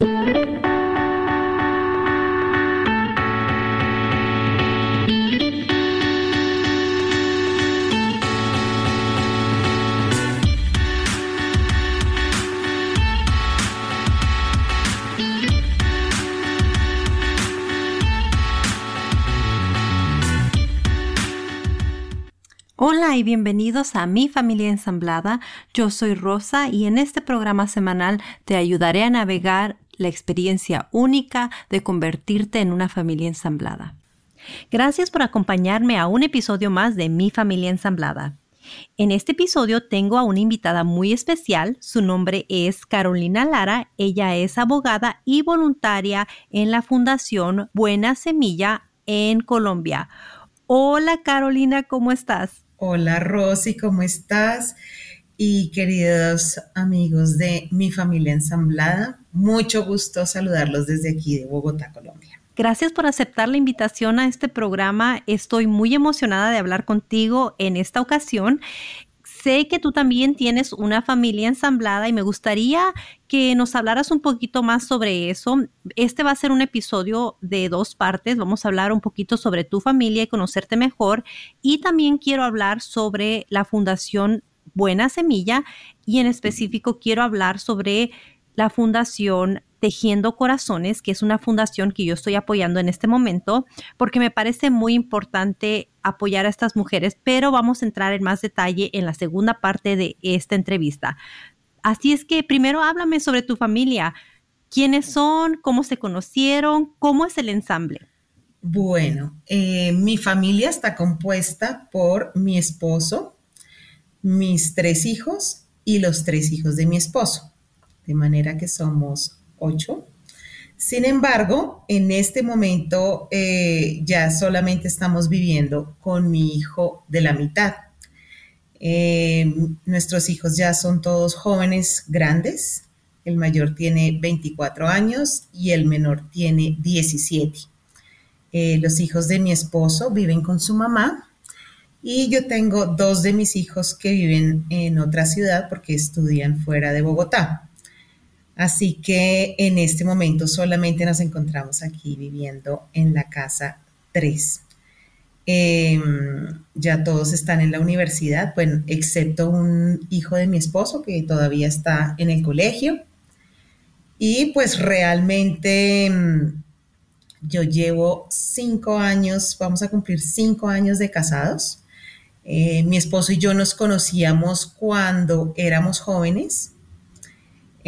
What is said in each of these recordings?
Hola y bienvenidos a Mi Familia Ensamblada. Yo soy Rosa y en este programa semanal te ayudaré a navegar la experiencia única de convertirte en una familia ensamblada. Gracias por acompañarme a un episodio más de Mi Familia Ensamblada. En este episodio tengo a una invitada muy especial. Su nombre es Carolina Lara. Ella es abogada y voluntaria en la Fundación Buena Semilla en Colombia. Hola Carolina, ¿cómo estás? Hola Rosy, ¿cómo estás? Y queridos amigos de mi familia ensamblada, mucho gusto saludarlos desde aquí de Bogotá, Colombia. Gracias por aceptar la invitación a este programa. Estoy muy emocionada de hablar contigo en esta ocasión sé que tú también tienes una familia ensamblada y me gustaría que nos hablaras un poquito más sobre eso. Este va a ser un episodio de dos partes. Vamos a hablar un poquito sobre tu familia y conocerte mejor. Y también quiero hablar sobre la Fundación Buena Semilla y en específico quiero hablar sobre la Fundación Tejiendo Corazones, que es una fundación que yo estoy apoyando en este momento, porque me parece muy importante apoyar a estas mujeres, pero vamos a entrar en más detalle en la segunda parte de esta entrevista. Así es que primero háblame sobre tu familia. ¿Quiénes son? ¿Cómo se conocieron? ¿Cómo es el ensamble? Bueno, eh, mi familia está compuesta por mi esposo, mis tres hijos y los tres hijos de mi esposo. De manera que somos ocho. Sin embargo, en este momento eh, ya solamente estamos viviendo con mi hijo de la mitad. Eh, nuestros hijos ya son todos jóvenes grandes. El mayor tiene 24 años y el menor tiene 17. Eh, los hijos de mi esposo viven con su mamá y yo tengo dos de mis hijos que viven en otra ciudad porque estudian fuera de Bogotá. Así que en este momento solamente nos encontramos aquí viviendo en la casa 3. Em, ya todos están en la universidad, bueno, excepto un hijo de mi esposo que todavía está en el colegio. Y pues realmente em, yo llevo cinco años, vamos a cumplir cinco años de casados. Eh, mi esposo y yo nos conocíamos cuando éramos jóvenes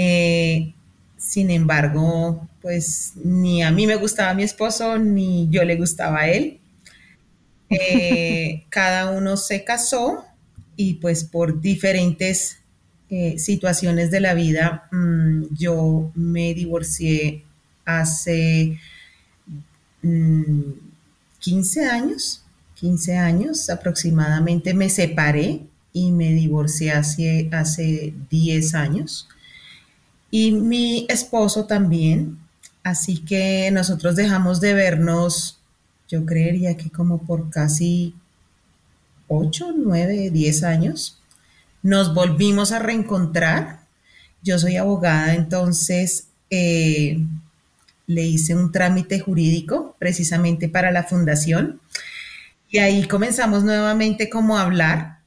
eh, sin embargo, pues ni a mí me gustaba mi esposo, ni yo le gustaba a él. Eh, cada uno se casó y pues por diferentes eh, situaciones de la vida, mm, yo me divorcié hace 15 mm, años, 15 años aproximadamente, me separé y me divorcié hace, hace 10 años y mi esposo también. Así que nosotros dejamos de vernos, yo creería que como por casi 8, 9, 10 años. Nos volvimos a reencontrar. Yo soy abogada, entonces eh, le hice un trámite jurídico precisamente para la fundación. Y ahí comenzamos nuevamente como a hablar.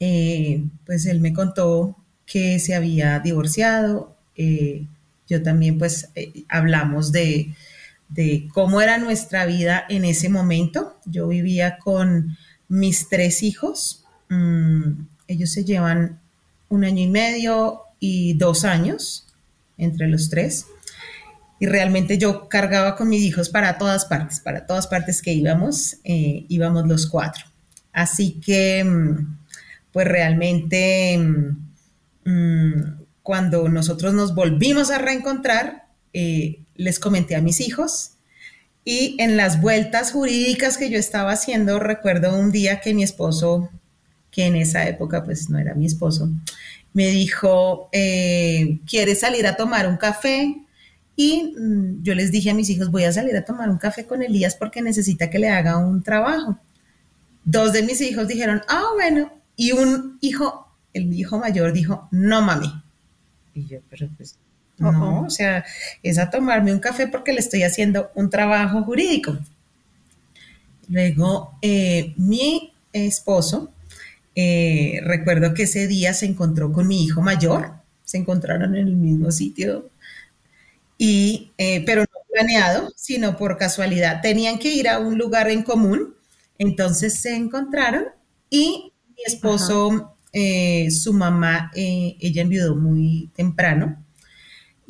Eh, pues él me contó que se había divorciado. Eh, yo también pues eh, hablamos de, cómo era nuestra vida en ese momento. Yo vivía con mis tres hijos. Mm, ellos se llevan un año y medio y dos años entre los tres. Y realmente yo cargaba con mis hijos para todas partes, para todas partes que íbamos, eh, íbamos los cuatro. Así que, mm, pues realmente Mm, cuando nosotros nos volvimos a reencontrar, eh, les comenté a mis hijos y en las vueltas jurídicas que yo estaba haciendo, recuerdo un día que mi esposo, que en esa época pues no era mi esposo, me dijo, eh, ¿quieres salir a tomar un café? Y mm, yo les dije a mis hijos, voy a salir a tomar un café con Elías porque necesita que le haga un trabajo. Dos de mis hijos dijeron, ah, bueno, y un hijo el hijo mayor dijo, no mami. Y yo, pero pues, No, o sea, es a tomarme un café porque le estoy haciendo un trabajo jurídico. Luego, eh, mi esposo, eh, recuerdo que ese día se encontró con mi hijo mayor, se encontraron en el mismo sitio, y, eh, pero no planeado, sino por casualidad. Tenían que ir a un lugar en común, entonces se encontraron y mi esposo, su mamá, ella enviudó muy temprano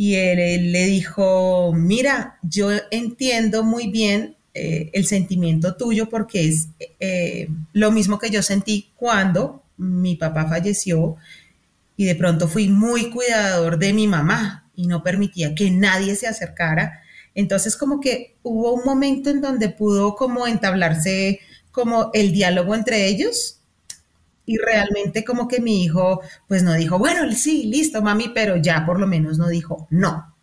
y él, le dijo, mira, yo entiendo muy bien eh, el sentimiento tuyo porque es eh, lo mismo que yo sentí cuando mi papá falleció y de pronto fui muy cuidador de mi mamá y no permitía que nadie se acercara. Entonces como que hubo un momento en donde pudo como entablarse como el diálogo entre ellos y realmente como que mi hijo pues no dijo, bueno, sí, listo, mami, pero ya por lo menos no dijo no.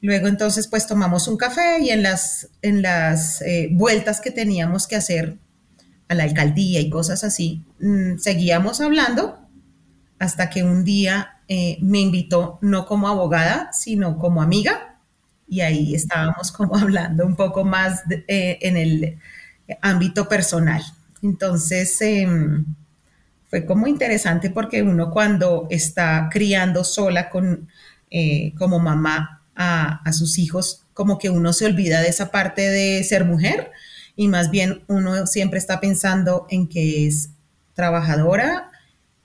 Luego entonces pues tomamos un café y en las, en las eh, vueltas que teníamos que hacer a la alcaldía y cosas así, mm, seguíamos hablando hasta que un día eh, me invitó no como abogada, sino como amiga y ahí estábamos como hablando un poco más eh, en el ámbito personal. Entonces, em, fue como interesante porque uno cuando está criando sola con, eh, como mamá a, sus hijos, como que uno se olvida de esa parte de ser mujer y más bien uno siempre está pensando en que es trabajadora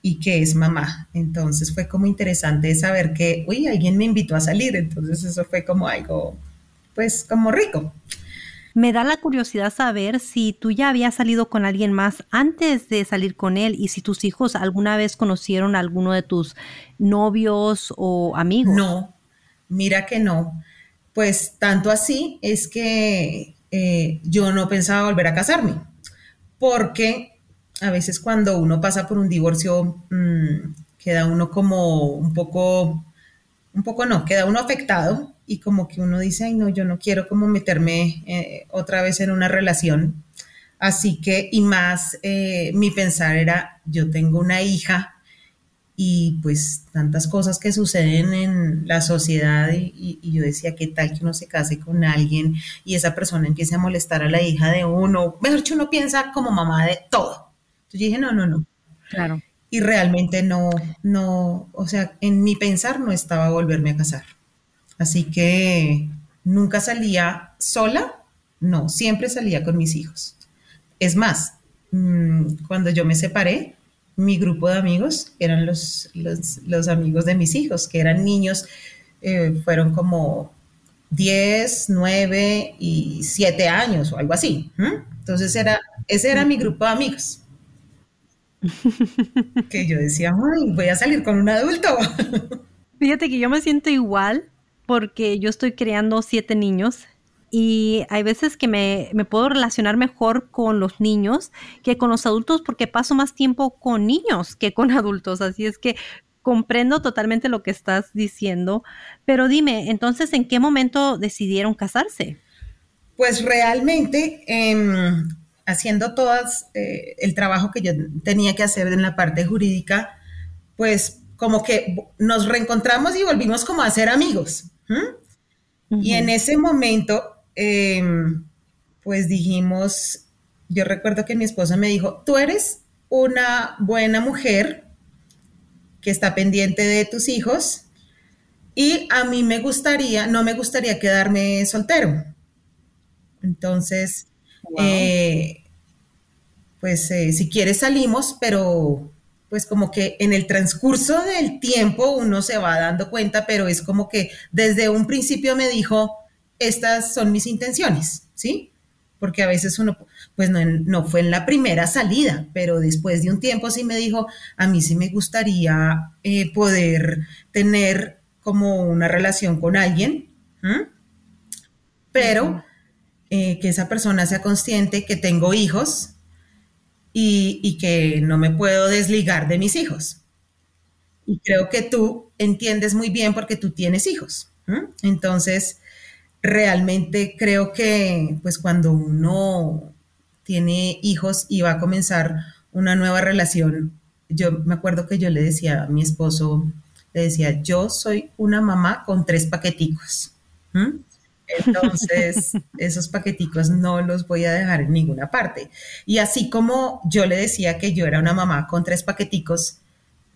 y que es mamá. Entonces fue como interesante saber que, uy, alguien me invitó a salir, entonces eso fue como algo, pues como rico. Me da la curiosidad saber si tú ya habías salido con alguien más antes de salir con él y si tus hijos alguna vez conocieron a alguno de tus novios o amigos. No, mira que no. Pues tanto así es que eh, yo no pensaba volver a casarme, porque a veces cuando uno pasa por un divorcio mm, queda uno como un poco, un poco no, queda uno afectado y como que uno dice, ay no, yo no quiero como meterme eh, otra vez en una relación. Así que, y más, eh, mi pensar era, yo tengo una hija y pues tantas cosas que suceden en la sociedad y, yo decía, ¿qué tal que uno se case con alguien y esa persona empiece a molestar a la hija de uno? Mejor que uno piensa como mamá de todo. Entonces dije, no, no, no. Claro. Y realmente no, no, o sea, en mi pensar no estaba volverme a casar. Así que nunca salía sola, no, siempre salía con mis hijos. Es más, mm, cuando yo me separé, mi grupo de amigos eran los, los, amigos de mis hijos, que eran niños, eh, fueron como 10, 9 y 7 años o algo así. Entonces era, ese era mi grupo de amigos. que yo decía, Ay, voy a salir con un adulto. Fíjate que yo me siento igual porque yo estoy creando siete niños y hay veces que me, puedo relacionar mejor con los niños que con los adultos porque paso más tiempo con niños que con adultos. Así es que comprendo totalmente lo que estás diciendo. Pero dime, entonces, ¿en qué momento decidieron casarse? Pues realmente, em, haciendo todo eh, el trabajo que yo tenía que hacer en la parte jurídica, pues como que nos reencontramos y volvimos como a ser amigos. Y en ese momento, em, pues dijimos, yo recuerdo que mi esposa me dijo, tú eres una buena mujer que está pendiente de tus hijos y a mí me gustaría, no me gustaría quedarme soltero. Entonces, eh, pues eh, si quieres salimos, pero pues como que en el transcurso del tiempo uno se va dando cuenta, pero es como que desde un principio me dijo, estas son mis intenciones, ¿sí? Porque a veces uno, pues no, fue en la primera salida, pero después de un tiempo sí me dijo, a mí sí me gustaría eh, poder tener como una relación con alguien, pero eh, que esa persona sea consciente que tengo hijos, y, que no me puedo desligar de mis hijos. Y creo que tú entiendes muy bien porque tú tienes hijos. Entonces, realmente creo que pues cuando uno tiene hijos y va a comenzar una nueva relación, yo me acuerdo que yo le decía a mi esposo, le decía, yo soy una mamá con tres paqueticos. Entonces, esos paqueticos no los voy a dejar en ninguna parte. Y así como yo le decía que yo era una mamá con tres paqueticos,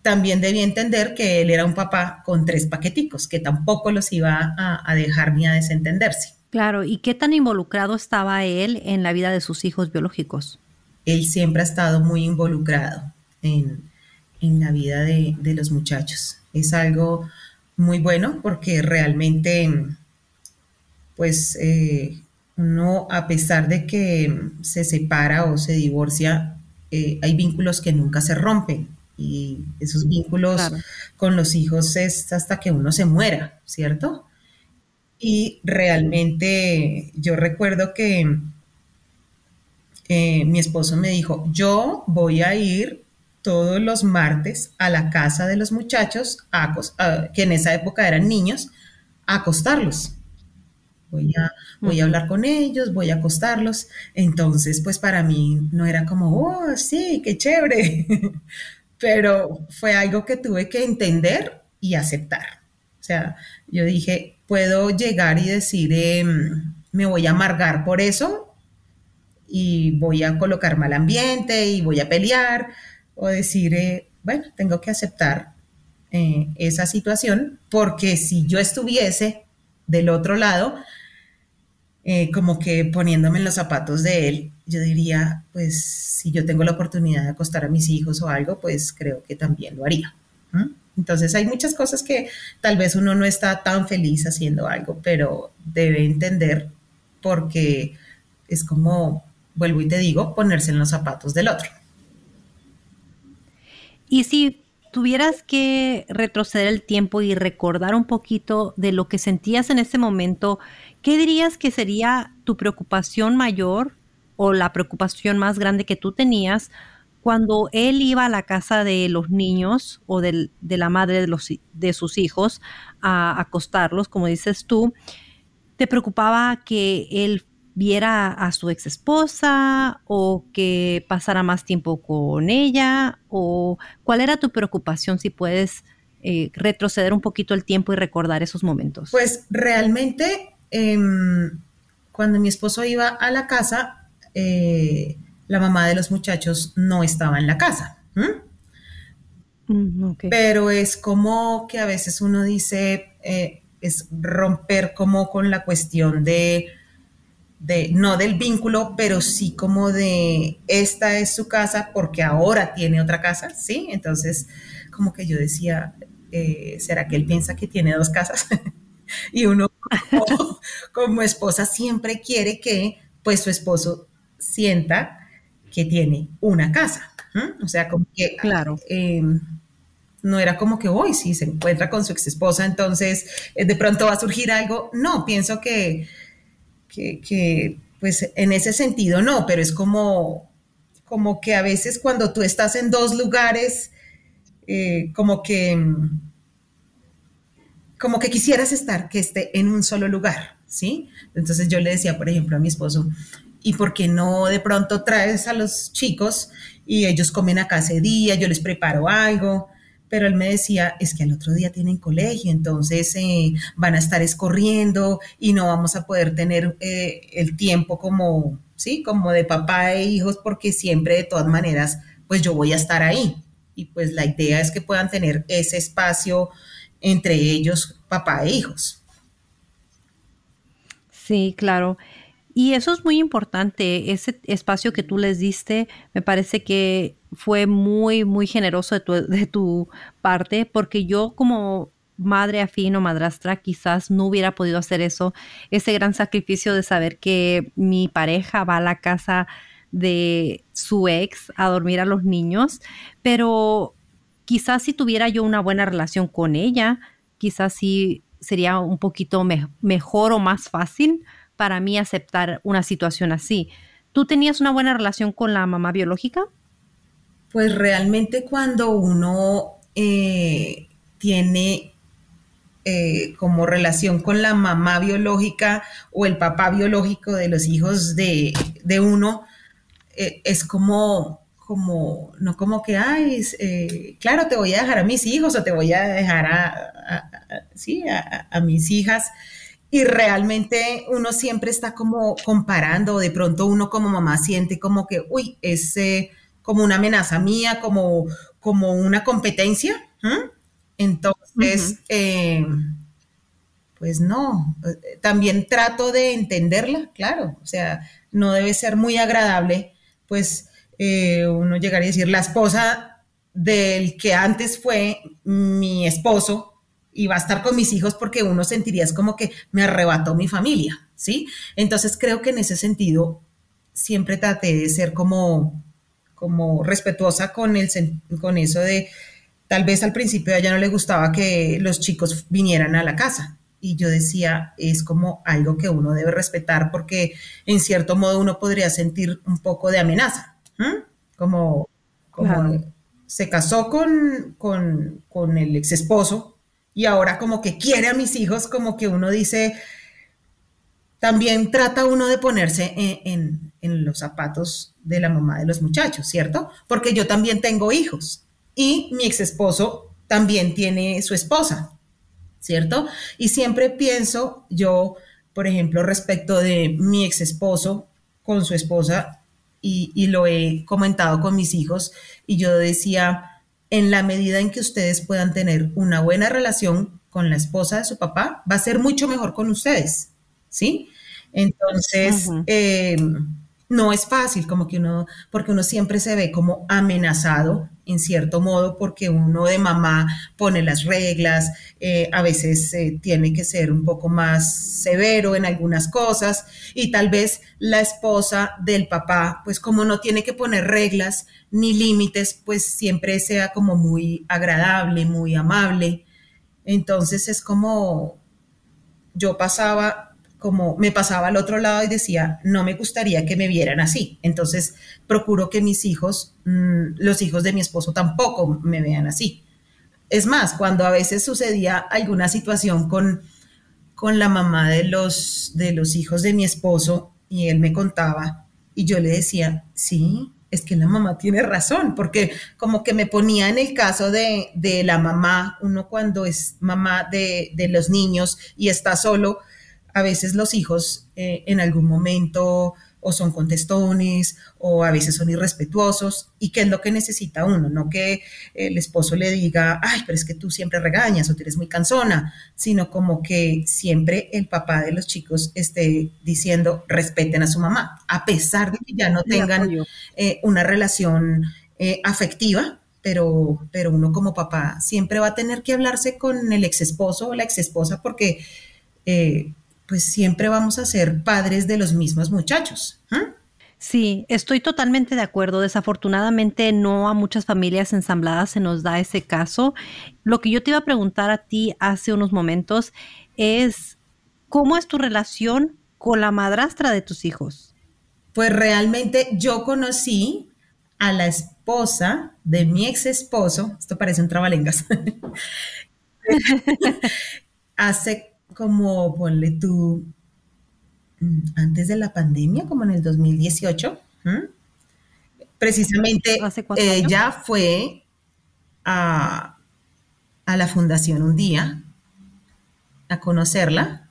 también debía entender que él era un papá con tres paqueticos, que tampoco los iba a, dejar ni a desentenderse. Claro, ¿y qué tan involucrado estaba él en la vida de sus hijos biológicos? Él siempre ha estado muy involucrado en, la vida de, de los muchachos. Es algo muy bueno porque realmente pues eh, uno, a pesar de que se separa o se divorcia, eh, hay vínculos que nunca se rompen y esos vínculos con los hijos es hasta que uno se muera, ¿cierto? Y realmente yo recuerdo que eh, mi esposo me dijo, yo voy a ir todos los martes a la casa de los muchachos, que en esa época eran niños, a acostarlos voy a, voy a hablar con ellos, voy a acostarlos. Entonces, pues para mí no era como, oh, sí, qué chévere, pero fue algo que tuve que entender y aceptar. O sea, yo dije, puedo llegar y decir, em, me voy a amargar por eso y voy a colocar mal ambiente y voy a pelear, o decir, eh, bueno, tengo que aceptar eh, esa situación, porque si yo estuviese del otro lado, eh, como que poniéndome en los zapatos de él, yo diría, pues si yo tengo la oportunidad de acostar a mis hijos o algo, pues creo que también lo haría. Entonces hay muchas cosas que tal vez uno no está tan feliz haciendo algo, pero debe entender porque es como, vuelvo y te digo, ponerse en los zapatos del otro. Y si tuvieras que retroceder el tiempo y recordar un poquito de lo que sentías en ese momento, ¿qué dirías que sería tu preocupación mayor o la preocupación más grande que tú tenías cuando él iba a la casa de los niños o de, la madre de, los, de sus hijos a acostarlos, como dices tú? ¿Te preocupaba que él viera a su ex esposa o que pasara más tiempo con ella? ¿O cuál era tu preocupación si puedes eh, retroceder un poquito el tiempo y recordar esos momentos? Pues realmente em, cuando mi esposo iba a la casa, eh, la mamá de los muchachos no estaba en la casa. Mm, Pero es como que a veces uno dice, eh, es romper como con la cuestión de no del vínculo, pero sí como de esta es su casa porque ahora tiene otra casa, ¿sí? Entonces, como que yo decía, eh, ¿será que él piensa que tiene dos casas? y uno como, esposa siempre quiere que pues su esposo sienta que tiene una casa. O sea, como que... Claro. Em, no era como que hoy si se encuentra con su ex esposa, entonces eh, de pronto va a surgir algo. No, pienso que que, pues en ese sentido no, pero es como, como que a veces cuando tú estás en dos lugares, eh, como que como que quisieras estar, que esté en un solo lugar, ¿sí? Entonces yo le decía, por ejemplo, a mi esposo, ¿y por qué no de pronto traes a los chicos y ellos comen acá ese día, yo les preparo algo? pero él me decía, es que al otro día tienen colegio, entonces eh, van a estar escorriendo y no vamos a poder tener eh, el tiempo como, sí, como de papá e hijos, porque siempre de todas maneras, pues yo voy a estar ahí. Y pues la idea es que puedan tener ese espacio entre ellos, papá e hijos. Sí, claro. Y eso es muy importante, ese espacio que tú les diste, me parece que fue muy, muy generoso de tu, de tu parte, porque yo como madre afín o madrastra quizás no hubiera podido hacer eso, ese gran sacrificio de saber que mi pareja va a la casa de su ex a dormir a los niños, pero quizás si tuviera yo una buena relación con ella, quizás sí sería un poquito mejor o más fácil para mí aceptar una situación así. ¿Tú tenías una buena relación con la mamá biológica? Pues realmente cuando uno eh, tiene eh, como relación con la mamá biológica o el papá biológico de los hijos de, uno, eh, es como, como, no como que, ay, eh, claro, te voy a dejar a mis hijos o te voy a dejar a, sí, a, mis hijas. Y realmente uno siempre está como comparando, de pronto uno como mamá siente como que, uy, es eh, como una amenaza mía, como, como una competencia. Entonces, eh, pues no, también trato de entenderla, claro, o sea, no debe ser muy agradable, pues eh, uno llegaría a decir, la esposa del que antes fue mi esposo y va a estar con mis hijos porque uno sentiría es como que me arrebató mi familia, ¿sí? Entonces creo que en ese sentido siempre traté de ser como, como respetuosa con, el, con eso de, tal vez al principio a ella no le gustaba que los chicos vinieran a la casa, y yo decía, es como algo que uno debe respetar porque en cierto modo uno podría sentir un poco de amenaza. Como, se casó con, con, el ex esposo y ahora como que quiere a mis hijos, como que uno dice, también trata uno de ponerse en, en, los zapatos de la mamá de los muchachos, ¿cierto? Porque yo también tengo hijos y mi ex esposo también tiene su esposa, ¿cierto? Y siempre pienso yo, por ejemplo, respecto de mi ex esposo con su esposa, y, lo he comentado con mis hijos y yo decía, en la medida en que ustedes puedan tener una buena relación con la esposa de su papá, va a ser mucho mejor con ustedes, ¿sí? Entonces, no es fácil, como que uno, porque uno siempre se ve como amenazado en cierto modo, porque uno de mamá pone las reglas, eh, a veces eh, tiene que ser un poco más severo en algunas cosas y tal vez la esposa del papá, pues como no tiene que poner reglas ni límites, pues siempre sea como muy agradable, muy amable. Entonces es como yo pasaba como me pasaba al otro lado y decía, no me gustaría que me vieran así. Entonces, procuro que mis hijos, mm, los hijos de mi esposo tampoco me vean así. Es más, cuando a veces sucedía alguna situación con, con la mamá de los, de los hijos de mi esposo y él me contaba y yo le decía, sí, es que la mamá tiene razón, porque como que me ponía en el caso de, de la mamá, uno cuando es mamá de, de los niños y está solo, a veces los hijos eh, en algún momento o son contestones o a veces son irrespetuosos y qué es lo que necesita uno, no que el esposo le diga, ay, pero es que tú siempre regañas o tienes muy cansona, sino como que siempre el papá de los chicos esté diciendo respeten a su mamá, a pesar de que ya no tengan eh, una relación eh, afectiva, pero, pero uno como papá siempre va a tener que hablarse con el ex esposo o la ex esposa porque pues siempre vamos a ser padres de los mismos muchachos. Sí, estoy totalmente de acuerdo. Desafortunadamente no a muchas familias ensambladas se nos da ese caso. Lo que yo te iba a preguntar a ti hace unos momentos es, ¿cómo es tu relación con la madrastra de tus hijos? Pues realmente yo conocí a la esposa de mi ex esposo, esto parece un trabalengas, hace como, ponle tú, mm, antes de la pandemia, como en el 2018, precisamente ella fue a, a la fundación un día a conocerla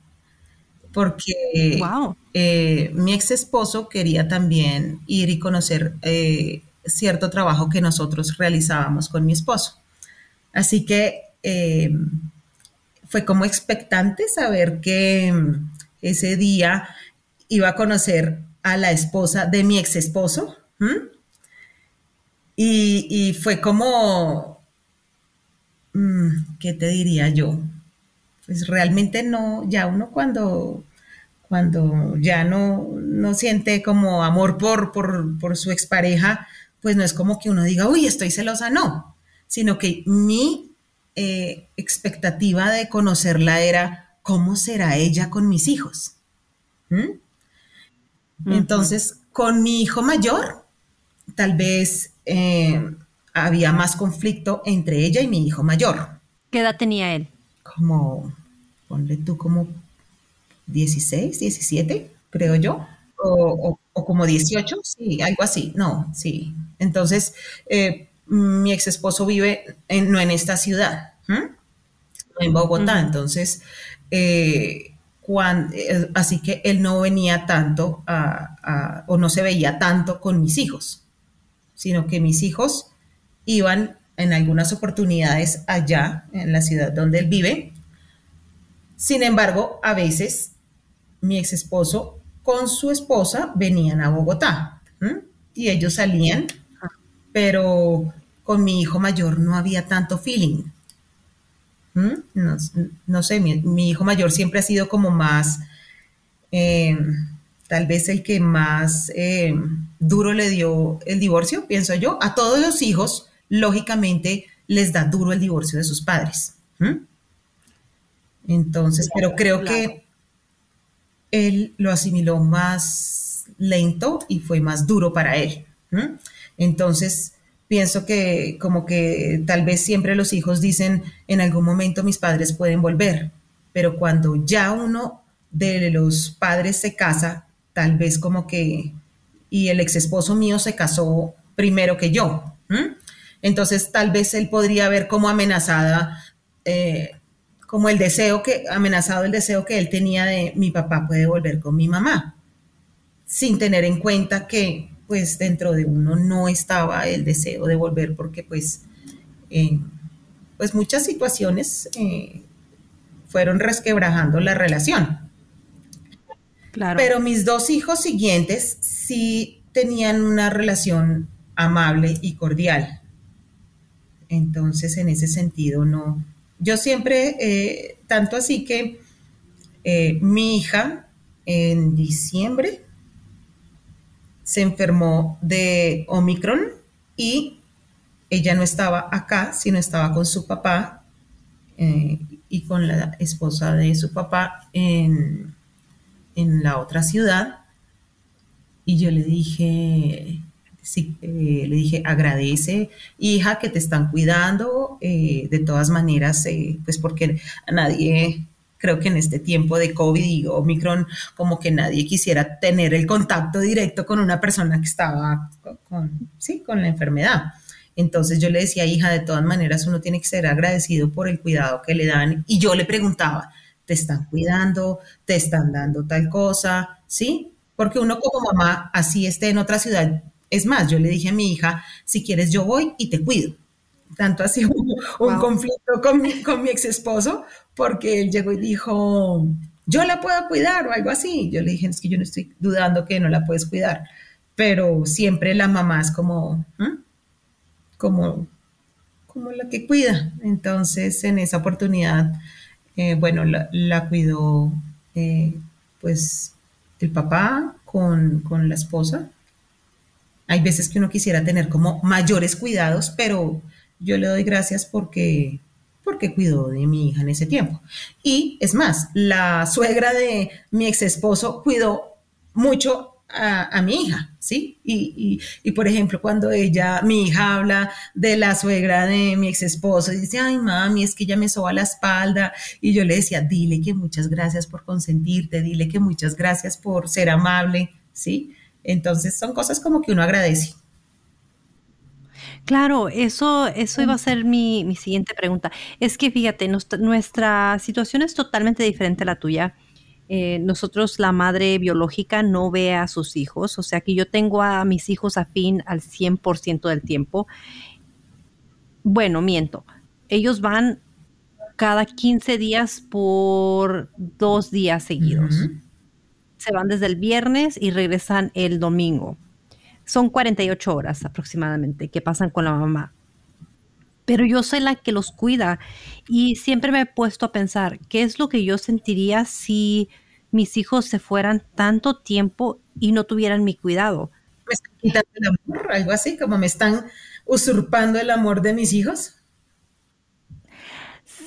porque eh, mi ex esposo quería también ir y conocer eh, cierto trabajo que nosotros realizábamos con mi esposo. Así que eh, fue como expectante saber que mm, ese día iba a conocer a la esposa de mi ex esposo. Y, fue como, mm, ¿qué te diría yo? Pues realmente no, ya uno cuando, cuando ya no, no siente como amor por, por, por su expareja, pues no es como que uno diga, uy, estoy celosa, no, sino que mi eh, expectativa de conocerla era, ¿cómo será ella con mis hijos? ¿Mm? Entonces, con mi hijo mayor, tal vez eh, había más conflicto entre ella y mi hijo mayor. ¿Qué edad tenía él? Como, ponle tú como 16, 17, creo yo, o, o como 18, sí, algo así, no, sí, Entonces, eh, mi ex esposo vive no en esta ciudad, en Bogotá. Entonces, eh, eh, así que él no venía tanto o no se veía tanto con mis hijos, sino que mis hijos iban en algunas oportunidades allá, en la ciudad donde él vive. Sin embargo, a veces mi ex esposo con su esposa venían a Bogotá y ellos salían, pero con mi hijo mayor no había tanto feeling. No, sé, mi, hijo mayor siempre ha sido como más, em, tal vez el que más em, duro le dio el divorcio, pienso yo. A todos los hijos, lógicamente, les da duro el divorcio de sus padres. Entonces, pero creo que él lo asimiló más lento y fue más duro para él. Entonces, pienso que como que tal vez siempre los hijos dicen, en algún momento mis padres pueden volver, pero cuando ya uno de los padres se casa, tal vez como que, y el ex esposo mío se casó primero que yo. Entonces tal vez él podría ver como amenazada, eh, como el deseo que, amenazado el deseo que él tenía de mi papá puede volver con mi mamá, sin tener en cuenta que pues dentro de uno no estaba el deseo de volver porque pues, eh, pues muchas situaciones eh, fueron resquebrajando la relación. Claro. Pero mis dos hijos siguientes sí tenían una relación amable y cordial. Entonces, en ese sentido, no. Yo siempre, eh, tanto así que mi hija en diciembre se enfermó de Omicron y ella no estaba acá, sino estaba con su papá eh, y con la esposa de su papá en, en la otra ciudad. Y yo le dije, sí, eh, le dije, agradece, hija, que te están cuidando, eh, de todas maneras, pues porque a nadie creo que en este tiempo de COVID y Omicron, como que nadie quisiera tener el contacto directo con una persona que estaba con, sí, con la enfermedad. Entonces yo le decía, hija, de todas maneras uno tiene que ser agradecido por el cuidado que le dan. Y yo le preguntaba, ¿te están cuidando? ¿Te están dando tal cosa? ¿Sí? Porque uno como mamá, así esté en otra ciudad, es más, yo le dije a mi hija, si quieres yo voy y te cuido. Tanto así un, un conflicto con mi, con mi ex esposo, porque él llegó y dijo, yo la puedo cuidar o algo así. Yo le dije, es que yo no estoy dudando que no la puedes cuidar, pero siempre la mamá es como, como, como la que cuida. Entonces, en esa oportunidad, eh, bueno, la, cuidó eh, pues el papá con, con la esposa. Hay veces que uno quisiera tener como mayores cuidados, pero yo le doy gracias porque porque cuidó de mi hija en ese tiempo. Y es más, la suegra de mi ex esposo cuidó mucho a, mi hija, ¿sí? Y, por ejemplo, cuando ella, mi hija habla de la suegra de mi ex esposo y dice, ay mami, es que ella me soba la espalda, y yo le decía, dile que muchas gracias por consentirte, dile que muchas gracias por ser amable, ¿sí? Entonces son cosas como que uno agradece. Claro, eso, eso iba a ser mi, mi siguiente pregunta. Es que fíjate, nuestra, situación es totalmente diferente a la tuya. Eh, nosotros, la madre biológica, no ve a sus hijos, o sea que yo tengo a mis hijos afín al 100% del tiempo. Bueno, miento. Ellos van cada 15 días por dos días seguidos. Se van desde el viernes y regresan el domingo son 48 horas aproximadamente que pasan con la mamá. Pero yo soy la que los cuida y siempre me he puesto a pensar, ¿qué es lo que yo sentiría si mis hijos se fueran tanto tiempo y no tuvieran mi cuidado? ¿Me están quitando el amor? Algo así, como me están usurpando el amor de mis hijos.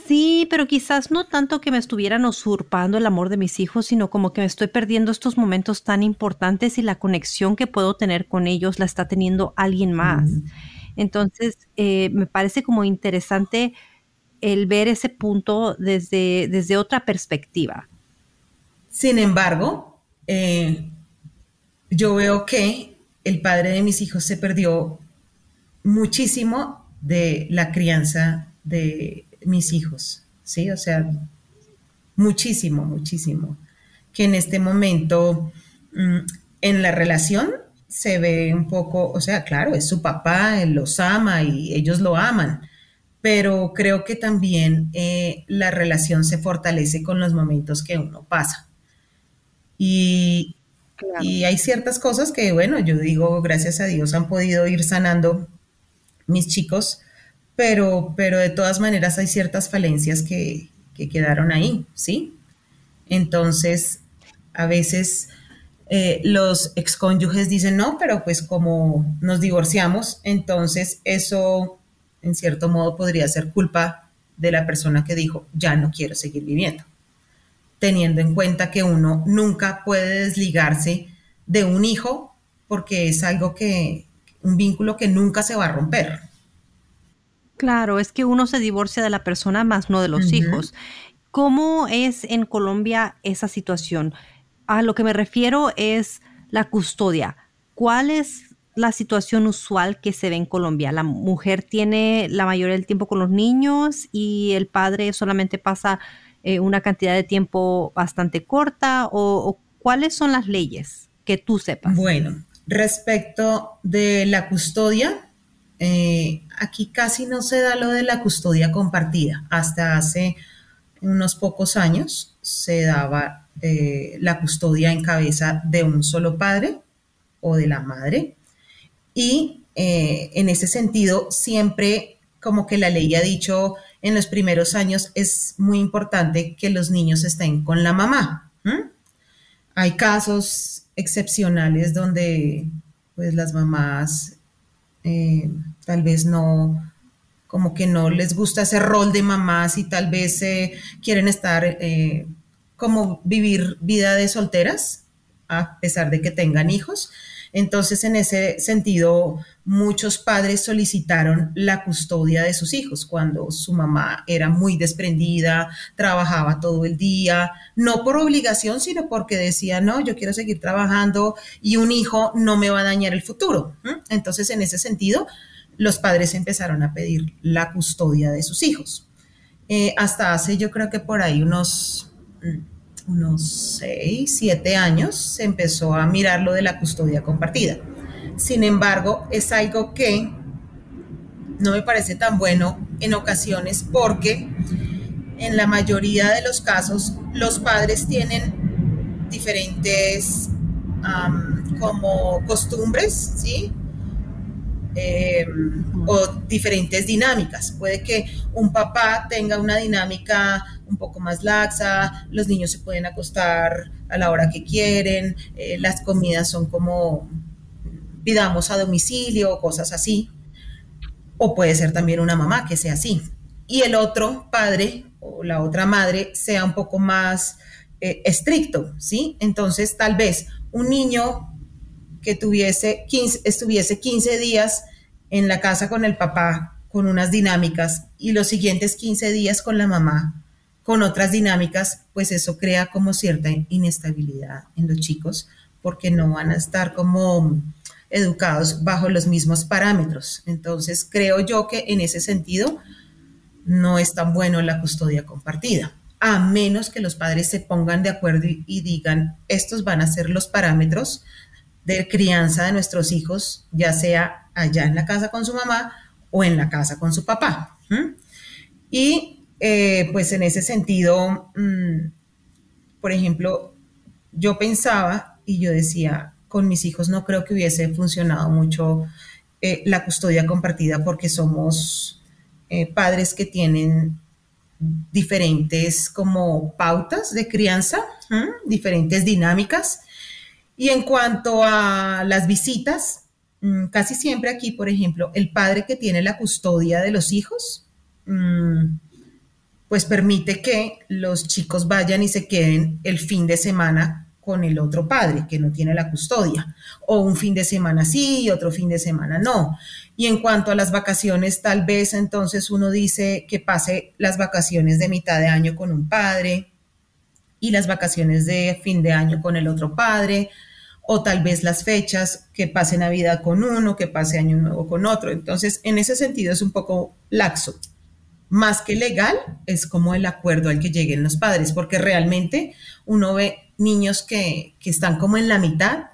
Sí, pero quizás no tanto que me estuvieran usurpando el amor de mis hijos, sino como que me estoy perdiendo estos momentos tan importantes y la conexión que puedo tener con ellos la está teniendo alguien más. Entonces, eh, me parece como interesante el ver ese punto desde, desde otra perspectiva. Sin embargo, eh, yo veo que el padre de mis hijos se perdió muchísimo de la crianza de mis hijos, ¿sí? O sea, muchísimo, muchísimo. Que en este momento mm, en la relación se ve un poco, o sea, claro, es su papá, él los ama y ellos lo aman, pero creo que también eh, la relación se fortalece con los momentos que uno pasa. Y, y hay ciertas cosas que, bueno, yo digo, gracias a Dios han podido ir sanando mis chicos, pero, pero de todas maneras hay ciertas falencias que, que quedaron ahí, ¿sí? Entonces, a veces eh, los excónyuges dicen, no, pero pues como nos divorciamos, entonces eso en cierto modo podría ser culpa de la persona que dijo, ya no quiero seguir viviendo, teniendo en cuenta que uno nunca puede desligarse de un hijo porque es algo que, un vínculo que nunca se va a romper. Claro, es que uno se divorcia de la persona más no de los hijos. ¿Cómo es en Colombia esa situación? A lo que me refiero es la custodia. ¿Cuál es la situación usual que se ve en Colombia? ¿La mujer tiene la mayoría del tiempo con los niños y el padre solamente pasa eh, una cantidad de tiempo bastante corta? ¿O, cuáles son las leyes que tú sepas? Bueno, respecto de la custodia, eh, aquí casi no se da lo de la custodia compartida. Hasta hace unos pocos años se daba eh, la custodia en cabeza de un solo padre o de la madre. Y eh, en ese sentido, siempre como que la ley ha dicho en los primeros años es muy importante que los niños estén con la mamá. Hay casos excepcionales donde pues las mamás eh, tal vez no, como que no les gusta ese rol de mamás y tal vez quieren estar como vivir vida de solteras, a pesar de que tengan hijos. Entonces, en ese sentido, muchos padres solicitaron la custodia de sus hijos cuando su mamá era muy desprendida, trabajaba todo el día, no por obligación, sino porque decía, no, yo quiero seguir trabajando y un hijo no me va a dañar el futuro. Entonces, en ese sentido, los padres empezaron a pedir la custodia de sus hijos. Eh, hasta hace, yo creo que por ahí unos unos 6, 7 años se empezó a mirar lo de la custodia compartida. Sin embargo, es algo que no me parece tan bueno en ocasiones porque en la mayoría de los casos los padres tienen diferentes como costumbres, ¿sí? Em, o diferentes dinámicas. Puede que un papá tenga una dinámica un poco más laxa, los niños se pueden acostar a la hora que quieren, eh, las comidas son como pidamos a domicilio, cosas así. O puede ser también una mamá que sea así. Y el otro padre o la otra madre sea un poco más eh, estricto, ¿sí? Entonces, tal vez un niño que tuviese 15, estuviese 15 días en la casa con el papá con unas dinámicas y los siguientes 15 días con la mamá con otras dinámicas, pues eso crea como cierta inestabilidad en los chicos porque no van a estar como educados bajo los mismos parámetros. Entonces, creo yo que en ese sentido no es tan bueno la custodia compartida, a menos que los padres se pongan de acuerdo y, digan, estos van a ser los parámetros de crianza de nuestros hijos, ya sea allá en la casa con su mamá o en la casa con su papá. Y eh, pues en ese sentido, mm, por ejemplo, yo pensaba y yo decía, con mis hijos no creo que hubiese funcionado mucho eh, la custodia compartida porque somos eh, padres que tienen diferentes como pautas de crianza, diferentes dinámicas y en cuanto a las visitas, mm, casi siempre aquí, por ejemplo, el padre que tiene la custodia de los hijos, mm, pues permite que los chicos vayan y se queden el fin de semana con el otro padre que no tiene la custodia, o un fin de semana sí y otro fin de semana no. Y en cuanto a las vacaciones, tal vez entonces uno dice que pase las vacaciones de mitad de año con un padre, y las vacaciones de fin de año con el otro padre, o tal vez las fechas, que pase Navidad con uno, que pase Año Nuevo con otro. Entonces, en ese sentido es un poco laxo. Más que legal, es como el acuerdo al que lleguen los padres, porque realmente uno ve niños que, que están como en la mitad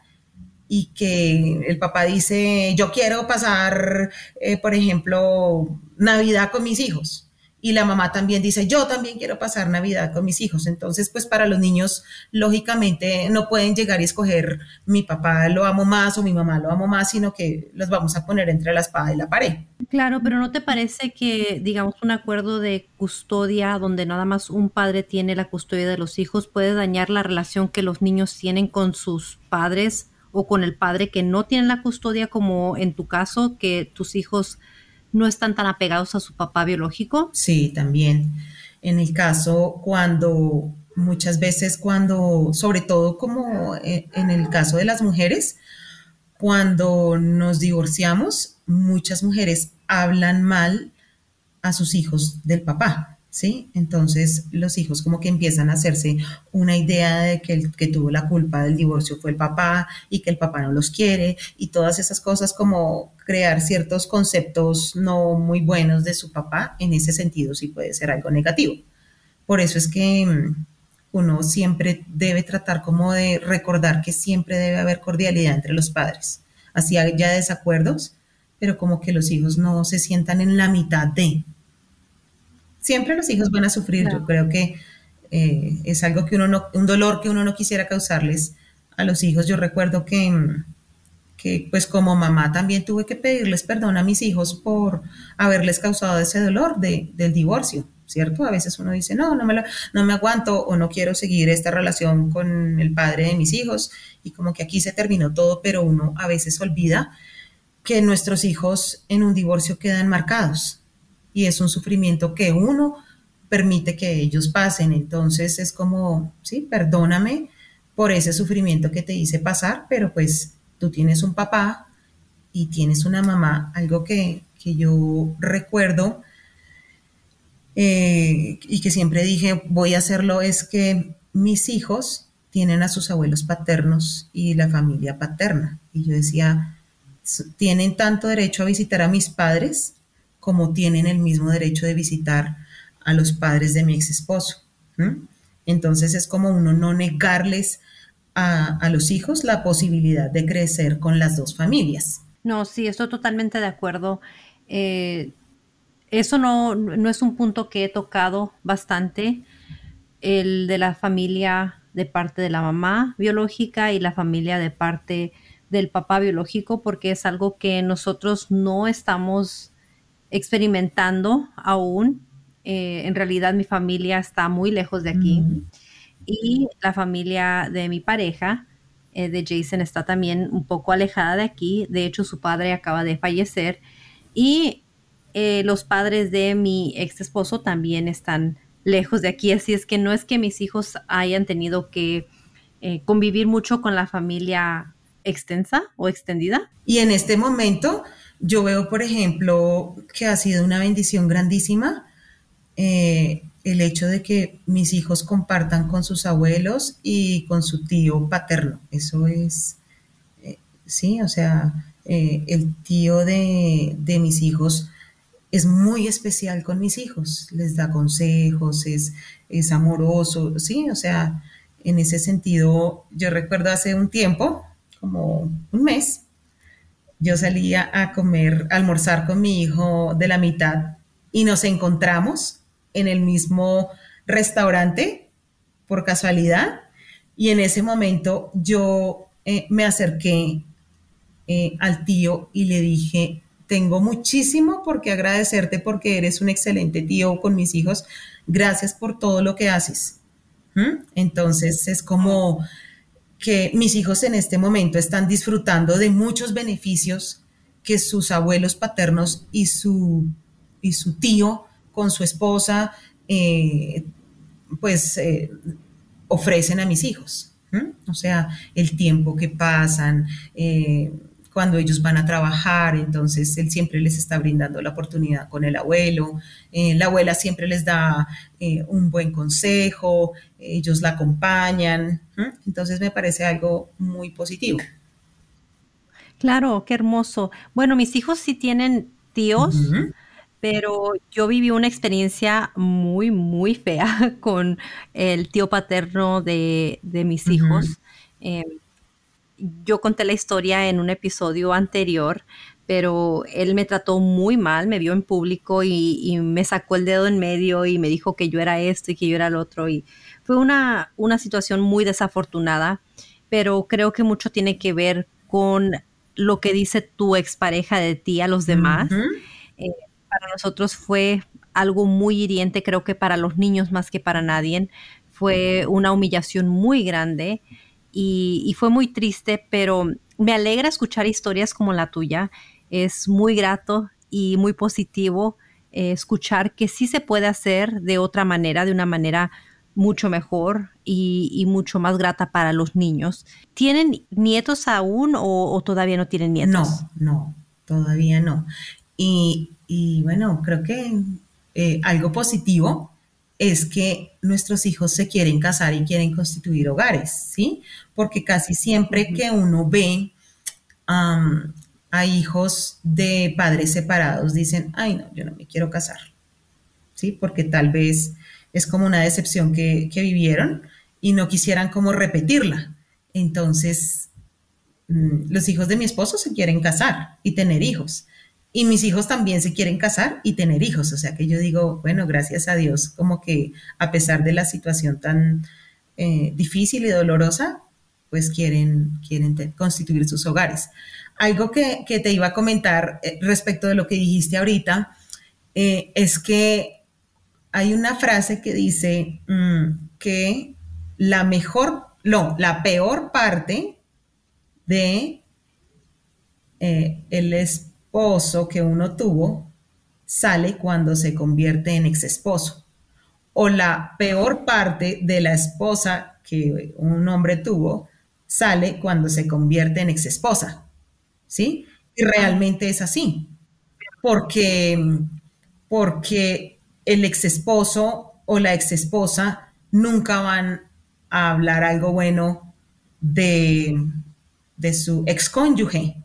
y que el papá dice, yo quiero pasar, eh, por ejemplo, Navidad con mis hijos y la mamá también dice, yo también quiero pasar Navidad con mis hijos. Entonces, pues para los niños, lógicamente, no pueden llegar y escoger mi papá lo amo más o mi mamá lo amo más, sino que los vamos a poner entre la espada y la pared. Claro, pero ¿no te parece que, digamos, un acuerdo de custodia donde nada más un padre tiene la custodia de los hijos puede dañar la relación que los niños tienen con sus padres o con el padre que no tiene la custodia, como en tu caso, que tus hijos no están tan apegados a su papá biológico? Sí, también. En el caso cuando muchas veces cuando, sobre todo como eh, en el caso de las mujeres, cuando nos divorciamos, muchas mujeres hablan mal a sus hijos del papá. ¿Sí? Entonces los hijos como que empiezan a hacerse una idea de que el que tuvo la culpa del divorcio fue el papá y que el papá no los quiere y todas esas cosas como crear ciertos conceptos no muy buenos de su papá, en ese sentido sí puede ser algo negativo. Por eso es que mm, uno siempre debe tratar como de recordar que siempre debe haber cordialidad entre los padres, así haya desacuerdos, pero como que los hijos no se sientan en la mitad de, siempre los hijos van a sufrir. Yo creo que eh, es algo que uno no, un dolor que uno no quisiera causarles a los hijos. Yo recuerdo que, que, pues como mamá también tuve que pedirles perdón a mis hijos por haberles causado ese dolor de, del divorcio, ¿cierto? A veces uno dice, no, no me, no me aguanto o no quiero seguir esta relación con el padre de mis hijos y como que aquí se terminó todo, pero uno a veces olvida que nuestros hijos en un divorcio quedan marcados y es un sufrimiento que uno permite que ellos pasen. Entonces es como, sí, perdóname por ese sufrimiento que te hice pasar, pero pues tú tienes un papá y tienes una mamá, algo que, yo recuerdo eh, y que siempre dije voy a hacerlo es que mis hijos tienen a sus abuelos paternos y la familia paterna. Y yo decía, tienen tanto derecho a visitar a mis padres como tienen el mismo derecho de visitar a los padres de mi ex esposo. Entonces es como uno no negarles a, los hijos la posibilidad de crecer con las dos familias. No, sí, estoy totalmente de acuerdo. Eh, eso no, no es un punto que he tocado bastante, el de la familia de parte de la mamá biológica y la familia de parte del papá biológico, porque es algo que nosotros no estamos experimentando aún. Eh, en realidad mi familia está muy lejos de aquí y la familia de mi pareja, eh, de Jason, está también un poco alejada de aquí. De hecho, su padre acaba de fallecer y eh, los padres de mi ex esposo también están lejos de aquí. Así es que no es que mis hijos hayan tenido que convivir mucho con la familia extensa o extendida. Y en este momento yo veo, por ejemplo, que ha sido una bendición grandísima eh, el hecho de que mis hijos compartan con sus abuelos y con su tío paterno. Eso es, eh, sí, o sea, eh, el tío de, mis hijos es muy especial con mis hijos, les da consejos, es, es amoroso, sí, o sea, en ese sentido, yo recuerdo hace un tiempo, como un mes, yo salía a comer, almorzar con mi hijo de la mitad y nos encontramos en el mismo restaurante por casualidad y en ese momento yo eh, me acerqué eh, al tío y le dije, tengo muchísimo por qué agradecerte porque eres un excelente tío con mis hijos, gracias por todo lo que haces. Entonces es como que mis hijos en este momento están disfrutando de muchos beneficios que sus abuelos paternos y su, y su tío con su esposa, eh, pues eh, ofrecen a mis hijos. O sea, el tiempo que pasan, eh, cuando ellos van a trabajar, entonces él siempre les está brindando la oportunidad con el abuelo, eh, la abuela siempre les da eh, un buen consejo, ellos la acompañan, entonces me parece algo muy positivo. Claro, qué hermoso. Bueno, mis hijos sí tienen tíos, pero yo viví una experiencia muy, muy fea con el tío paterno de, mis hijos. Em, yo conté la historia en un episodio anterior, pero él me trató muy mal, me vio en público y, me sacó el dedo en medio y me dijo que yo era esto y que yo era el otro. Y fue una, una situación muy desafortunada, pero creo que mucho tiene que ver con lo que dice tu expareja de ti a los demás. Eh, para nosotros fue algo muy hiriente, creo que para los niños más que para nadie. Fue una humillación muy grande y, fue muy triste, pero me alegra escuchar historias como la tuya. Es muy grato y muy positivo eh, escuchar que sí se puede hacer de otra manera, de una manera mucho mejor y, mucho más grata para los niños. ¿Tienen nietos aún o, todavía no tienen nietos? No, no, todavía no. Y, bueno, creo que eh, algo positivo es que nuestros hijos se quieren casar y quieren constituir hogares, ¿sí? Porque casi siempre que uno ve a hijos de padres separados, dicen, ay no, yo no me quiero casar, ¿sí? Porque tal vez es como una decepción que, vivieron y no quisieran como repetirla. Entonces, mm, los hijos de mi esposo se quieren casar y tener hijos. Y mis hijos también se quieren casar y tener hijos. O sea que yo digo, bueno, gracias a Dios, como que a pesar de la situación tan eh, difícil y dolorosa, pues quieren, quieren constituir sus hogares. Algo que, te iba a comentar eh, respecto de lo que dijiste ahorita eh, es que hay una frase que dice mm, que la mejor, no, la peor parte de el esposo que uno tuvo sale cuando se convierte en ex esposo. O la peor parte de la esposa que un hombre tuvo sale cuando se convierte en ex esposa. ¿Sí? Y realmente es así. Porque, porque el ex esposo o la ex esposa nunca van a hablar algo bueno de, de su ex cónyuge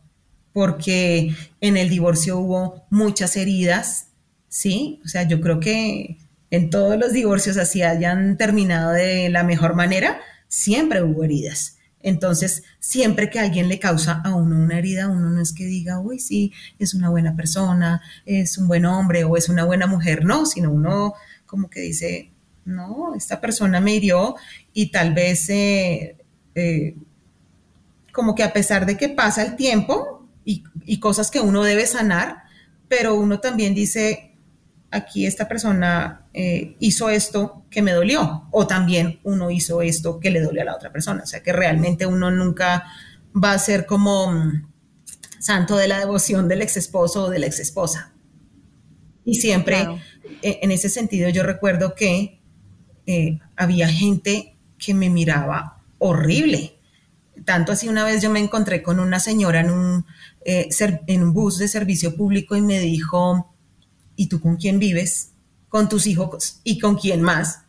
porque en el divorcio hubo muchas heridas, ¿sí? O sea, yo creo que en todos los divorcios así hayan terminado de la mejor manera, siempre hubo heridas. Entonces, siempre que alguien le causa a uno una herida, uno no es que diga, uy, sí, es una buena persona, es un buen hombre o es una buena mujer, no, sino uno como que dice, no, esta persona me hirió y tal vez eh, eh, como que a pesar de que pasa el tiempo, y, cosas que uno debe sanar, pero uno también dice, aquí esta persona eh, hizo esto que me dolió, o también uno hizo esto que le dolió a la otra persona. O sea que realmente uno nunca va a ser como mm, santo de la devoción del ex esposo o de la ex esposa. Y siempre, eh, en ese sentido, yo recuerdo que eh, había gente que me miraba horrible. Tanto así una vez yo me encontré con una señora en un, eh, en un bus de servicio público y me dijo, ¿y tú con quién vives? Con tus hijos y con quién más.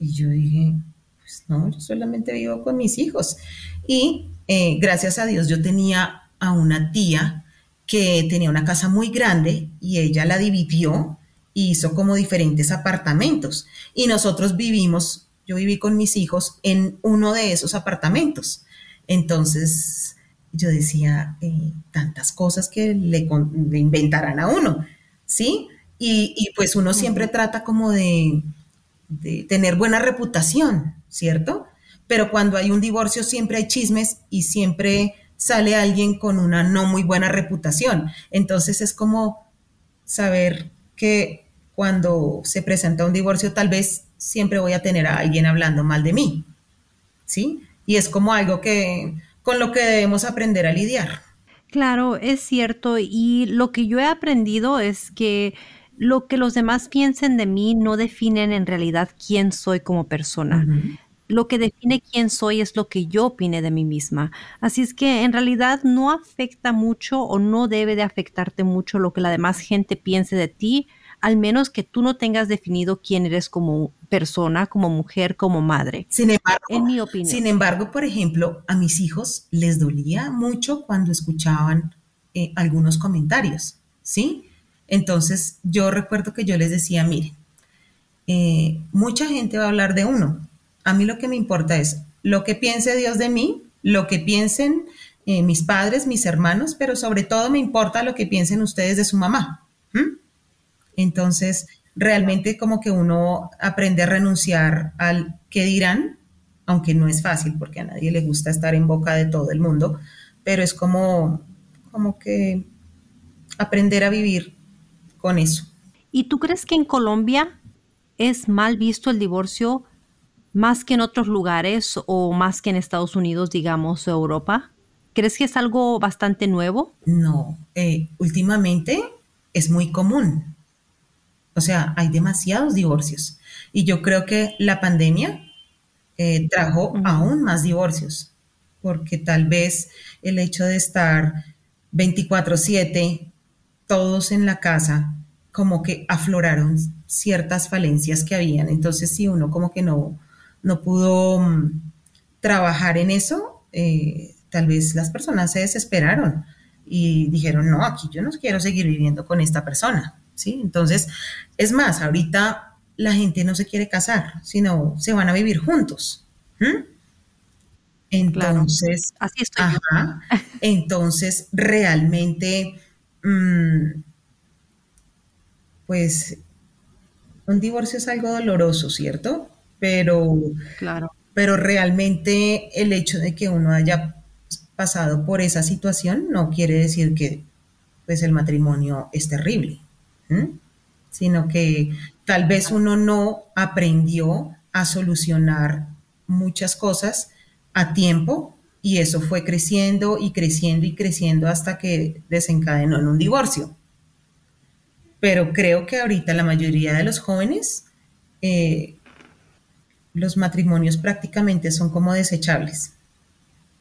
Y yo dije, pues no, yo solamente vivo con mis hijos. Y eh, gracias a Dios yo tenía a una tía que tenía una casa muy grande y ella la dividió y hizo como diferentes apartamentos. Y nosotros vivimos, yo viví con mis hijos en uno de esos apartamentos. Entonces, yo decía, eh, tantas cosas que le, inventarán a uno, ¿sí? Y, pues uno siempre trata como de, tener buena reputación, ¿cierto? Pero cuando hay un divorcio siempre hay chismes y siempre sale alguien con una no muy buena reputación. Entonces es como saber que cuando se presenta un divorcio tal vez siempre voy a tener a alguien hablando mal de mí, ¿sí? Y es como algo que con lo que debemos aprender a lidiar. Claro, es cierto. Y lo que yo he aprendido es que lo que los demás piensen de mí no definen en realidad quién soy como persona. lo que define quién soy es lo que yo opine de mí misma. Así es que en realidad no afecta mucho o no debe de afectarte mucho lo que la demás gente piense de ti, al menos que tú no tengas definido quién eres como persona, como mujer, como madre. Sin embargo, en mi opinión. Sin embargo, por ejemplo, a mis hijos les dolía mucho cuando escuchaban eh, algunos comentarios, ¿sí? Entonces yo recuerdo que yo les decía, miren, eh, mucha gente va a hablar de uno. A mí lo que me importa es lo que piense Dios de mí, lo que piensen eh, mis padres, mis hermanos, pero sobre todo me importa lo que piensen ustedes de su mamá. Entonces, realmente como que uno aprende a renunciar al que dirán, aunque no es fácil porque a nadie le gusta estar en boca de todo el mundo, pero es como, como que aprender a vivir con eso. ¿Y tú crees que en Colombia es mal visto el divorcio más que en otros lugares o más que en Estados Unidos, digamos, Europa? ¿Crees que es algo bastante nuevo? No, eh, últimamente es muy común. O sea, hay demasiados divorcios. Y yo creo que la pandemia eh, trajo aún más divorcios, porque tal vez el hecho de estar 24/7 todos en la casa, como que afloraron ciertas falencias que habían. Entonces, si uno como que no, no pudo mm, trabajar en eso, eh, tal vez las personas se desesperaron y dijeron, no, aquí yo no quiero seguir viviendo con esta persona. ¿Sí? Entonces, es más, ahorita la gente no se quiere casar, sino se van a vivir juntos. Entonces, así estoy entonces realmente, mm, pues, un divorcio es algo doloroso, ¿cierto? Pero, claro. pero realmente el hecho de que uno haya pasado por esa situación no quiere decir que pues el matrimonio es terrible sino que tal vez uno no aprendió a solucionar muchas cosas a tiempo y eso fue creciendo y creciendo y creciendo hasta que desencadenó en un divorcio. Pero creo que ahorita la mayoría de los jóvenes, eh, los matrimonios prácticamente son como desechables.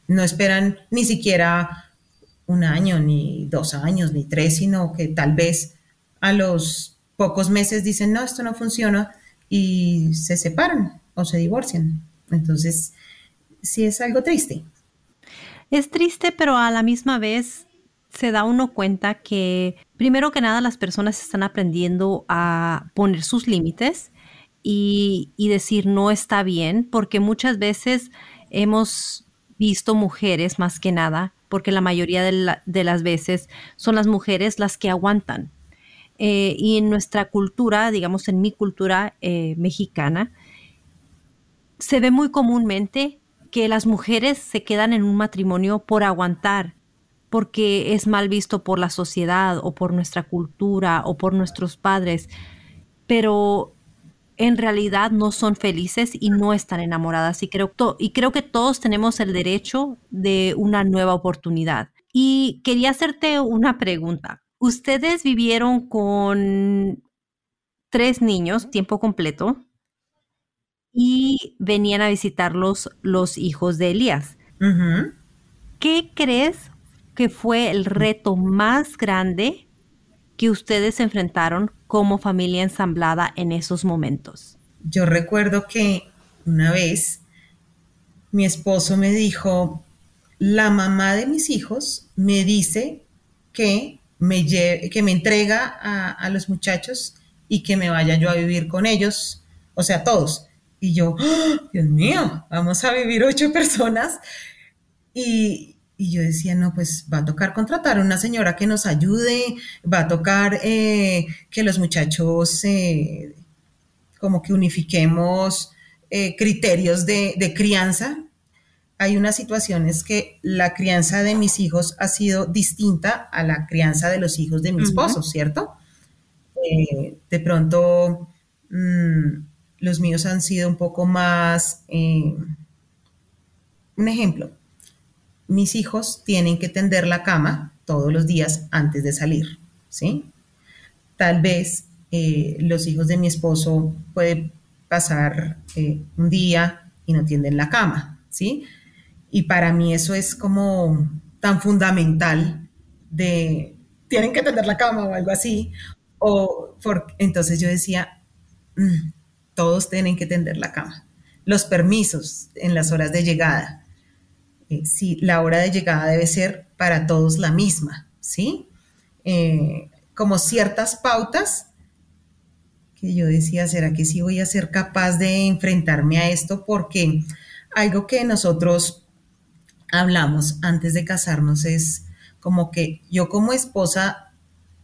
No esperan ni siquiera un año, ni dos años, ni tres, sino que tal vez a los pocos meses dicen, no, esto no funciona y se separan o se divorcian. Entonces, sí es algo triste. Es triste, pero a la misma vez se da uno cuenta que primero que nada las personas están aprendiendo a poner sus límites y, decir no está bien, porque muchas veces hemos visto mujeres más que nada, porque la mayoría de, de las veces son las mujeres las que aguantan eh, y en nuestra cultura, digamos en mi cultura eh, mexicana, se ve muy comúnmente que las mujeres se quedan en un matrimonio por aguantar, porque es mal visto por la sociedad o por nuestra cultura o por nuestros padres, pero en realidad no son felices y no están enamoradas y creo, y creo que todos tenemos el derecho de una nueva oportunidad. Y quería hacerte una pregunta ustedes vivieron con tres niños, tiempo completo, y venían a visitarlos los hijos de Elías. ¿Qué crees que fue el reto más grande que ustedes enfrentaron como familia ensamblada en esos momentos? Yo recuerdo que una vez mi esposo me dijo, la mamá de mis hijos me dice que me que me entrega a, los muchachos y que me vaya yo a vivir con ellos, o sea, todos. Y yo, ¡Ah! Dios mío, vamos a vivir ocho personas. Y, yo decía, no, pues va a tocar contratar a una señora que nos ayude, va a tocar eh, que los muchachos eh, como que unifiquemos eh, criterios de, de crianza, hay unas situaciones que la crianza de mis hijos ha sido distinta a la crianza de los hijos de mi esposo, ¿cierto? Eh, de pronto, mm, los míos han sido un poco más... Eh, un ejemplo, mis hijos tienen que tender la cama todos los días antes de salir, ¿sí? Tal vez eh, los hijos de mi esposo pueden pasar un día y no tienden la cama, ¿sí? Y para mí eso es como tan fundamental de tienen que tender la cama o algo así. O entonces yo decía, mm, todos tienen que tender la cama. Los permisos en las horas de llegada. Eh, sí, la hora de llegada debe ser para todos la misma, ¿sí? Eh, como ciertas pautas que yo decía, ¿será que sí voy a ser capaz de enfrentarme a esto? Porque algo que nosotros hablamos antes de casarnos es como que yo como esposa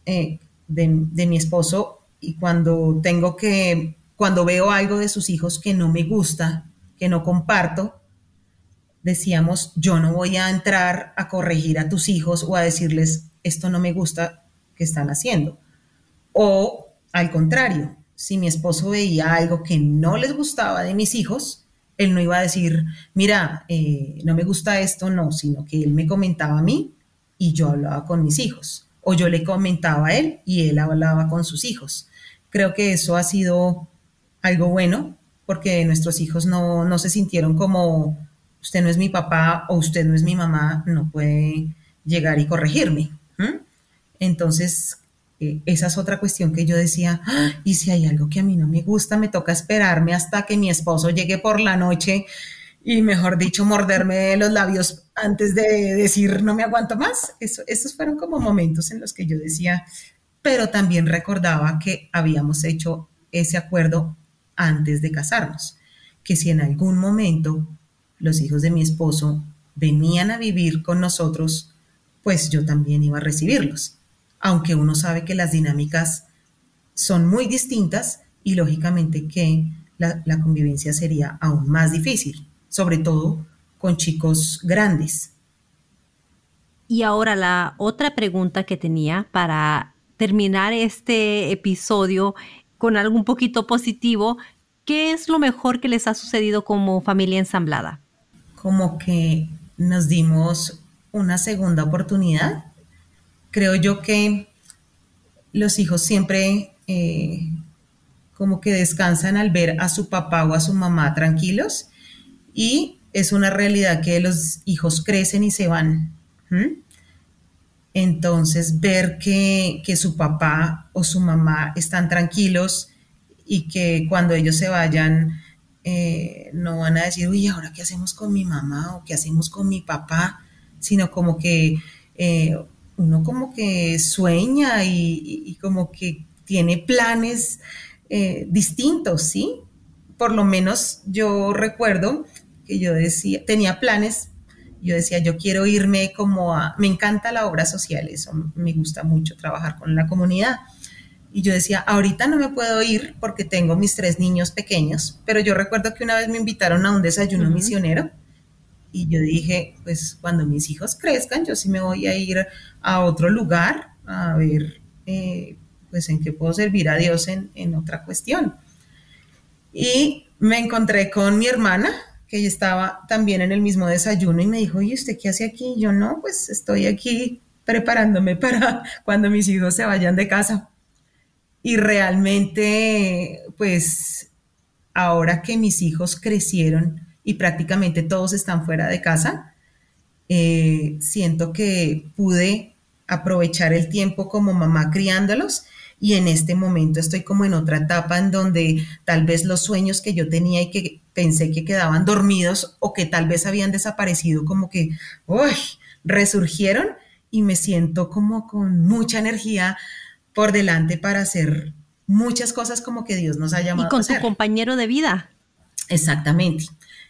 eh, de, mi esposo y cuando tengo que, cuando veo algo de sus hijos que no me gusta, que no comparto, decíamos, yo no voy a entrar a corregir a tus hijos o a decirles, esto no me gusta que están haciendo. O al contrario, si mi esposo veía algo que no les gustaba de mis hijos, él no iba a decir, mira, eh, no me gusta esto, no, sino que él me comentaba a mí y yo hablaba con mis hijos, o yo le comentaba a él y él hablaba con sus hijos. Creo que eso ha sido algo bueno porque nuestros hijos no, se sintieron como usted no es mi papá o usted no es mi mamá, no puede llegar y corregirme. Entonces, eh, esa es otra cuestión que yo decía, ah, y si hay algo que a mí no me gusta, me toca esperarme hasta que mi esposo llegue por la noche y, mejor dicho, morderme los labios antes de decir no me aguanto más. Eso, esos fueron como momentos en los que yo decía, pero también recordaba que habíamos hecho ese acuerdo antes de casarnos, que si en algún momento los hijos de mi esposo venían a vivir con nosotros, pues yo también iba a recibirlos aunque uno sabe que las dinámicas son muy distintas y lógicamente que la, convivencia sería aún más difícil, sobre todo con chicos grandes. Y ahora la otra pregunta que tenía para terminar este episodio con algo un poquito positivo, ¿qué es lo mejor que les ha sucedido como familia ensamblada? Como que nos dimos una segunda oportunidad creo yo que los hijos siempre eh, como que descansan al ver a su papá o a su mamá tranquilos y es una realidad que los hijos crecen y se van. Entonces, ver que, su papá o su mamá están tranquilos y que cuando ellos se vayan, eh, no van a decir, uy, ¿ahora qué hacemos con mi mamá o qué hacemos con mi papá? Sino como que eh, uno como que sueña y, como que tiene planes eh, distintos, ¿sí? Por lo menos yo recuerdo que yo decía, tenía planes, yo decía, yo quiero irme como a, me encanta la obra social, eso me gusta mucho trabajar con la comunidad. Y yo decía, ahorita no me puedo ir porque tengo mis tres niños pequeños, pero yo recuerdo que una vez me invitaron a un desayuno misionero y yo dije, pues cuando mis hijos crezcan, yo sí me voy a ir a otro lugar a ver, eh, pues en qué puedo servir a Dios en, en, otra cuestión. Y me encontré con mi hermana, que estaba también en el mismo desayuno y me dijo, ¿y usted qué hace aquí? yo no, pues estoy aquí preparándome para cuando mis hijos se vayan de casa. Y realmente, pues ahora que mis hijos crecieron, y prácticamente todos están fuera de casa, eh, siento que pude aprovechar el tiempo como mamá criándolos y en este momento estoy como en otra etapa en donde tal vez los sueños que yo tenía y que pensé que quedaban dormidos o que tal vez habían desaparecido como que uy, resurgieron y me siento como con mucha energía por delante para hacer muchas cosas como que Dios nos ha llamado. Y con su compañero de vida. Exactamente.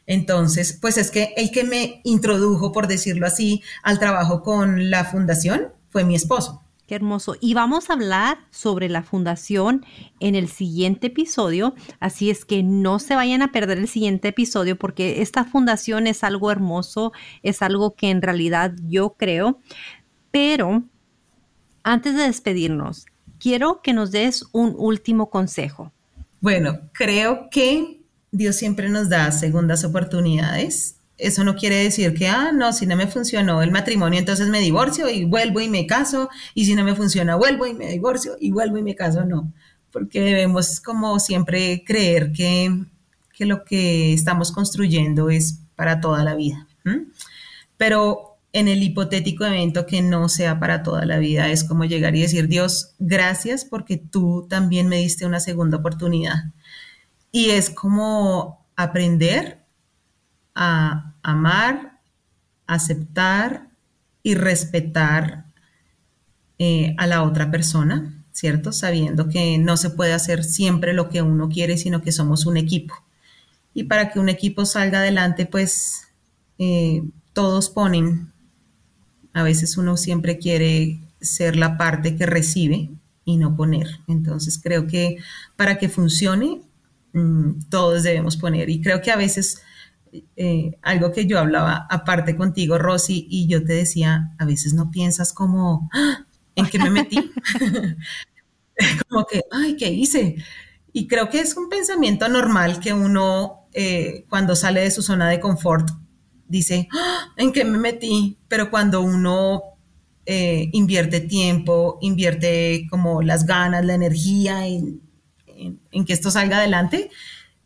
Entonces, pues es que el que me introdujo, por decirlo así, al trabajo con la fundación fue mi esposo. Qué hermoso. Y vamos a hablar sobre la fundación en el siguiente episodio, así es que no se vayan a perder el siguiente episodio porque esta fundación es algo hermoso, es algo que en realidad yo creo. Pero antes de despedirnos, quiero que nos des un último consejo. Bueno, creo que Dios siempre nos da segundas oportunidades. Eso no quiere decir que, ah, no, si no me funcionó el matrimonio, entonces me divorcio y vuelvo y me caso, y si no me funciona, vuelvo y me divorcio y vuelvo y me caso, no, porque debemos como siempre creer que, que lo que estamos construyendo es para toda la vida. Pero en el hipotético evento que no sea para toda la vida, es como llegar y decir, Dios, gracias porque tú también me diste una segunda oportunidad. Y es como aprender a amar, aceptar y respetar eh, a la otra persona, ¿cierto? Sabiendo que no se puede hacer siempre lo que uno quiere, sino que somos un equipo. Y para que un equipo salga adelante, pues eh, todos ponen. A veces uno siempre quiere ser la parte que recibe y no poner. Entonces creo que para que funcione, mm, todos debemos poner. Y creo que a veces eh, algo que yo hablaba aparte contigo, Rosy, y yo te decía, a veces no piensas como, ¡Ah! ¿en qué me metí? como que, ay, ¿qué hice? Y creo que es un pensamiento normal que uno eh, cuando sale de su zona de confort dice, ¡Ah! ¿en qué me metí? Pero cuando uno eh, invierte tiempo, invierte como las ganas, la energía en, en que esto salga adelante,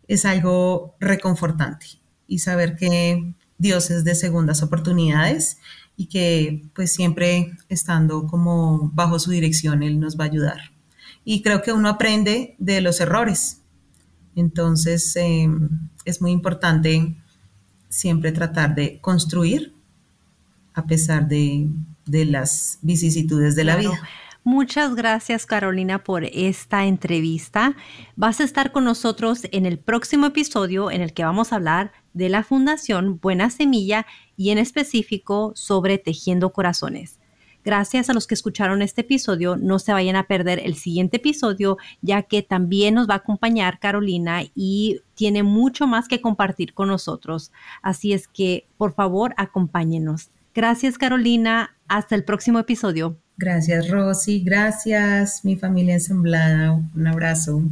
es algo reconfortante y saber que Dios es de segundas oportunidades y que pues siempre estando como bajo su dirección Él nos va a ayudar. Y creo que uno aprende de los errores. Entonces em, es muy importante siempre tratar de construir a pesar de, las vicisitudes de la vida. Muchas gracias Carolina por esta entrevista. Vas a estar con nosotros en el próximo episodio en el que vamos a hablar de la Fundación Buena Semilla y en específico sobre Tejiendo Corazones. Gracias a los que escucharon este episodio, no se vayan a perder el siguiente episodio, ya que también nos va a acompañar Carolina y tiene mucho más que compartir con nosotros. Así es que, por favor, acompáñenos. Gracias, Carolina. Hasta el próximo episodio. Gracias, Rosy. Gracias, mi familia ensamblada. Un abrazo.